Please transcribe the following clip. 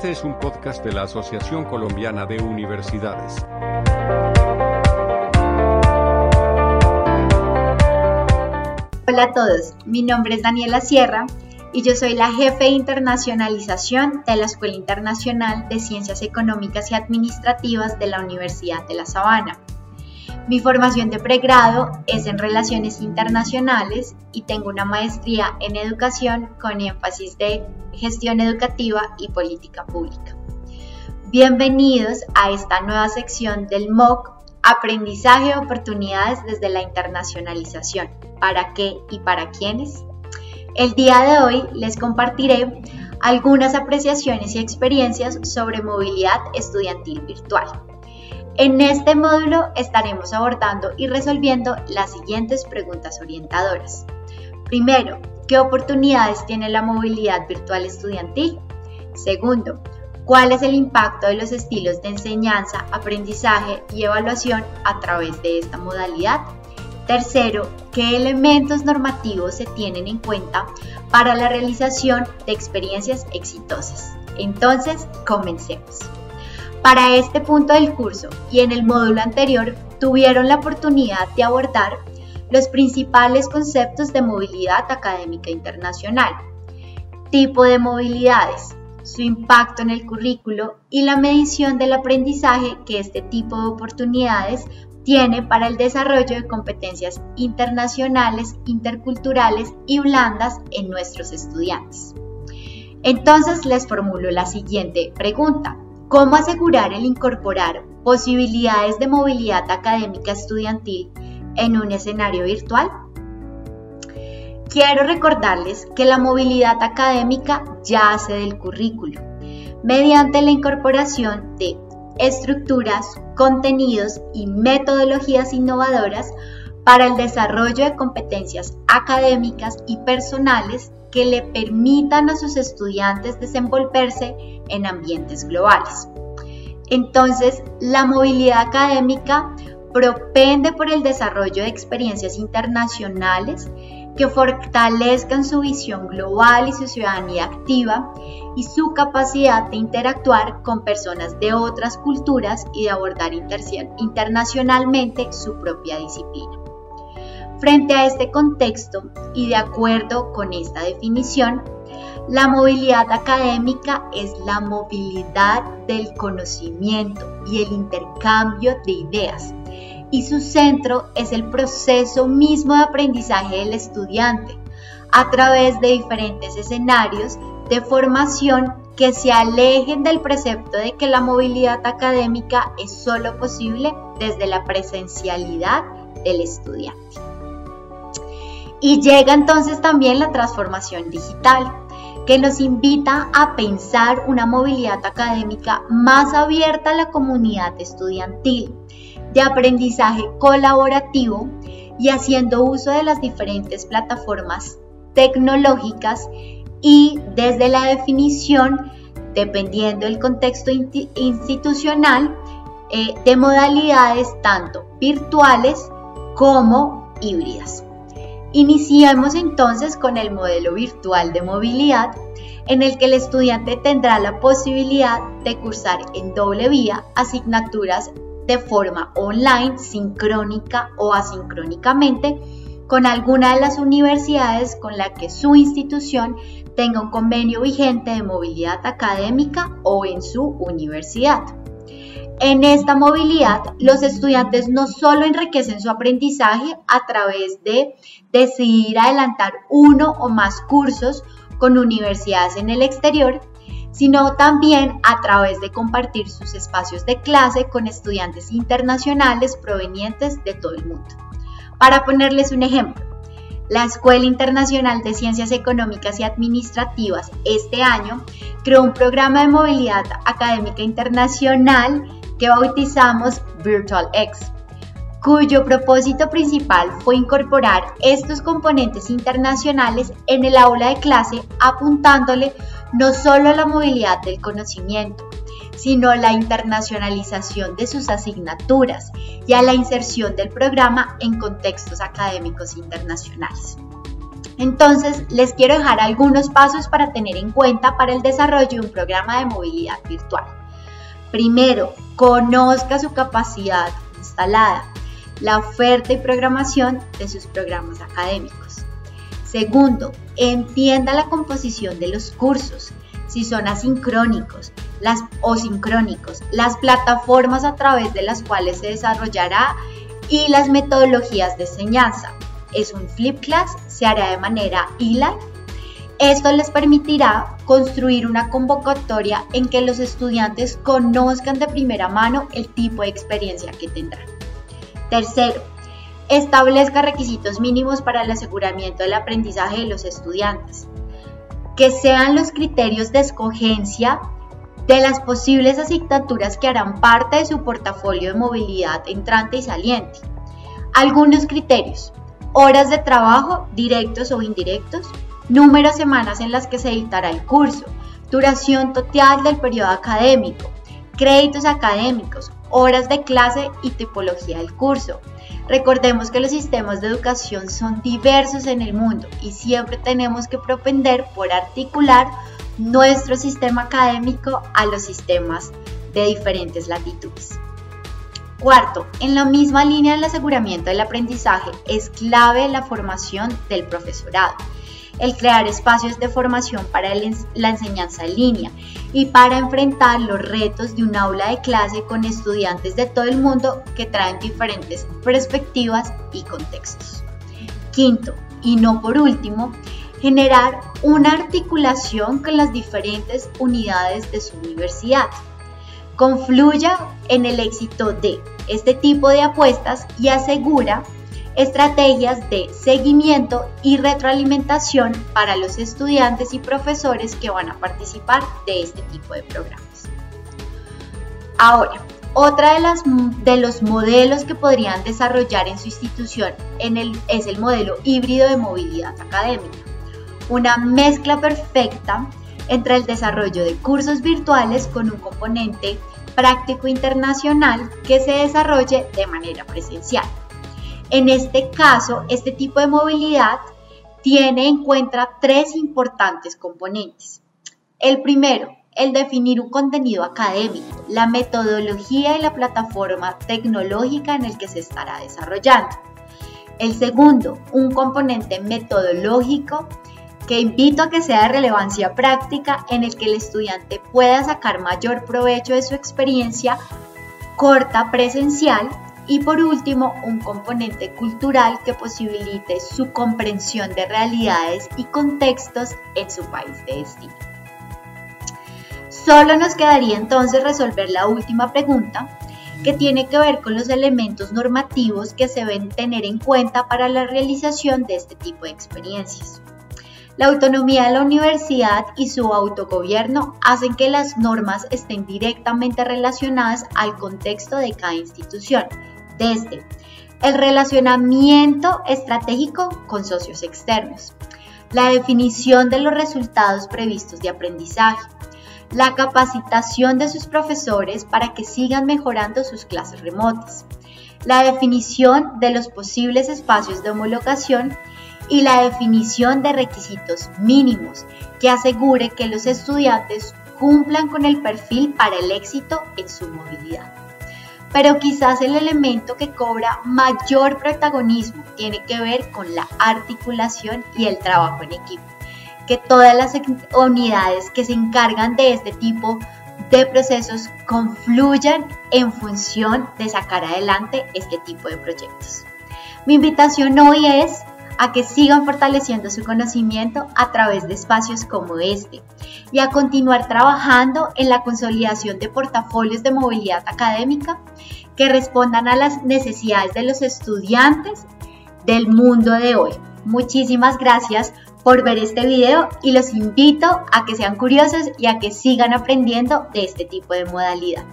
Este es un podcast de la Asociación Colombiana de Universidades. Hola a todos, mi nombre es Daniela Sierra y yo soy la jefe de internacionalización de la Escuela Internacional de Ciencias Económicas y Administrativas de la Universidad de La Sabana. Mi formación de pregrado es en Relaciones Internacionales y tengo una maestría en Educación con énfasis de Gestión Educativa y Política Pública. Bienvenidos a esta nueva sección del MOOC Aprendizaje de Oportunidades desde la Internacionalización. ¿Para qué y para quiénes? El día de hoy les compartiré algunas apreciaciones y experiencias sobre movilidad estudiantil virtual. En este módulo estaremos abordando y resolviendo las siguientes preguntas orientadoras. Primero, ¿qué oportunidades tiene la movilidad virtual estudiantil? Segundo, ¿cuál es el impacto de los estilos de enseñanza, aprendizaje y evaluación a través de esta modalidad? Tercero, ¿qué elementos normativos se tienen en cuenta para la realización de experiencias exitosas? Entonces, comencemos. Para este punto del curso y en el módulo anterior tuvieron la oportunidad de abordar los principales conceptos de movilidad académica internacional, tipo de movilidades, su impacto en el currículo y la medición del aprendizaje que este tipo de oportunidades tiene para el desarrollo de competencias internacionales, interculturales y blandas en nuestros estudiantes. Entonces les formulo la siguiente pregunta. ¿Cómo asegurar el incorporar posibilidades de movilidad académica estudiantil en un escenario virtual? Quiero recordarles que la movilidad académica ya hace del currículo, mediante la incorporación de estructuras, contenidos y metodologías innovadoras para el desarrollo de competencias académicas y personales que le permitan a sus estudiantes desenvolverse en ambientes globales. Entonces, la movilidad académica propende por el desarrollo de experiencias internacionales que fortalezcan su visión global y su ciudadanía activa y su capacidad de interactuar con personas de otras culturas y de abordar internacionalmente su propia disciplina. Frente a este contexto y de acuerdo con esta definición, la movilidad académica es la movilidad del conocimiento y el intercambio de ideas y su centro es el proceso mismo de aprendizaje del estudiante a través de diferentes escenarios de formación que se alejen del precepto de que la movilidad académica es solo posible desde la presencialidad del estudiante. Y llega entonces también la transformación digital, que nos invita a pensar una movilidad académica más abierta a la comunidad estudiantil, de aprendizaje colaborativo y haciendo uso de las diferentes plataformas tecnológicas y desde la definición, dependiendo del contexto institucional, eh, de modalidades tanto virtuales como híbridas. Iniciemos entonces con el modelo virtual de movilidad en el que el estudiante tendrá la posibilidad de cursar en doble vía asignaturas de forma online, sincrónica o asincrónicamente con alguna de las universidades con la que su institución tenga un convenio vigente de movilidad académica o en su universidad. En esta movilidad, los estudiantes no solo enriquecen su aprendizaje a través de decidir adelantar uno o más cursos con universidades en el exterior, sino también a través de compartir sus espacios de clase con estudiantes internacionales provenientes de todo el mundo. Para ponerles un ejemplo, la Escuela Internacional de Ciencias Económicas y Administrativas este año creó un programa de movilidad académica internacional que bautizamos Virtual X, cuyo propósito principal fue incorporar estos componentes internacionales en el aula de clase apuntándole no solo a la movilidad del conocimiento, sino a la internacionalización de sus asignaturas y a la inserción del programa en contextos académicos internacionales. Entonces, les quiero dejar algunos pasos para tener en cuenta para el desarrollo de un programa de movilidad virtual. Primero, conozca su capacidad instalada, la oferta y programación de sus programas académicos. Segundo, entienda la composición de los cursos, si son asincrónicos las, o sincrónicos, las plataformas a través de las cuales se desarrollará y las metodologías de enseñanza. Es un flip class, se hará de manera e-live. Esto les permitirá construir una convocatoria en que los estudiantes conozcan de primera mano el tipo de experiencia que tendrán. Tercero, establezca requisitos mínimos para el aseguramiento del aprendizaje de los estudiantes, que sean los criterios de escogencia de las posibles asignaturas que harán parte de su portafolio de movilidad entrante y saliente. Algunos criterios, horas de trabajo, directos o indirectos, número de semanas en las que se editará el curso, duración total del periodo académico, créditos académicos, horas de clase y tipología del curso. Recordemos que los sistemas de educación son diversos en el mundo y siempre tenemos que propender por articular nuestro sistema académico a los sistemas de diferentes latitudes. Cuarto, en la misma línea del aseguramiento del aprendizaje es clave la formación del profesorado el crear espacios de formación para la enseñanza en línea y para enfrentar los retos de un aula de clase con estudiantes de todo el mundo que traen diferentes perspectivas y contextos. Quinto, y no por último, generar una articulación con las diferentes unidades de su universidad. Confluya en el éxito de este tipo de apuestas y asegura estrategias de seguimiento y retroalimentación para los estudiantes y profesores que van a participar de este tipo de programas. Ahora, otra de, las, de los modelos que podrían desarrollar en su institución es el modelo híbrido de movilidad académica, una mezcla perfecta entre el desarrollo de cursos virtuales con un componente práctico internacional que se desarrolle de manera presencial. En este caso, este tipo de movilidad tiene en cuenta tres importantes componentes. El primero, el definir un contenido académico, la metodología y la plataforma tecnológica en el que se estará desarrollando. El segundo, un componente metodológico que invito a que sea de relevancia práctica en el que el estudiante pueda sacar mayor provecho de su experiencia corta presencial y por último, un componente cultural que posibilite su comprensión de realidades y contextos en su país de destino. Solo nos quedaría entonces resolver la última pregunta, que tiene que ver con los elementos normativos que se deben tener en cuenta para la realización de este tipo de experiencias. La autonomía de la universidad y su autogobierno hacen que las normas estén directamente relacionadas al contexto de cada institución desde el relacionamiento estratégico con socios externos, la definición de los resultados previstos de aprendizaje, la capacitación de sus profesores para que sigan mejorando sus clases remotas, la definición de los posibles espacios de homologación y la definición de requisitos mínimos que asegure que los estudiantes cumplan con el perfil para el éxito en su movilidad pero quizás el elemento que cobra mayor protagonismo tiene que ver con la articulación y el trabajo en equipo. Que todas las unidades que se encargan de este tipo de procesos confluyan en función de sacar adelante este tipo de proyectos. Mi invitación hoy es a que sigan fortaleciendo su conocimiento a través de espacios como este y a continuar trabajando en la consolidación de portafolios de movilidad académica que respondan a las necesidades de los estudiantes del mundo de hoy. Muchísimas gracias por ver este video y los invito a que sean curiosos y a que sigan aprendiendo de este tipo de modalidad.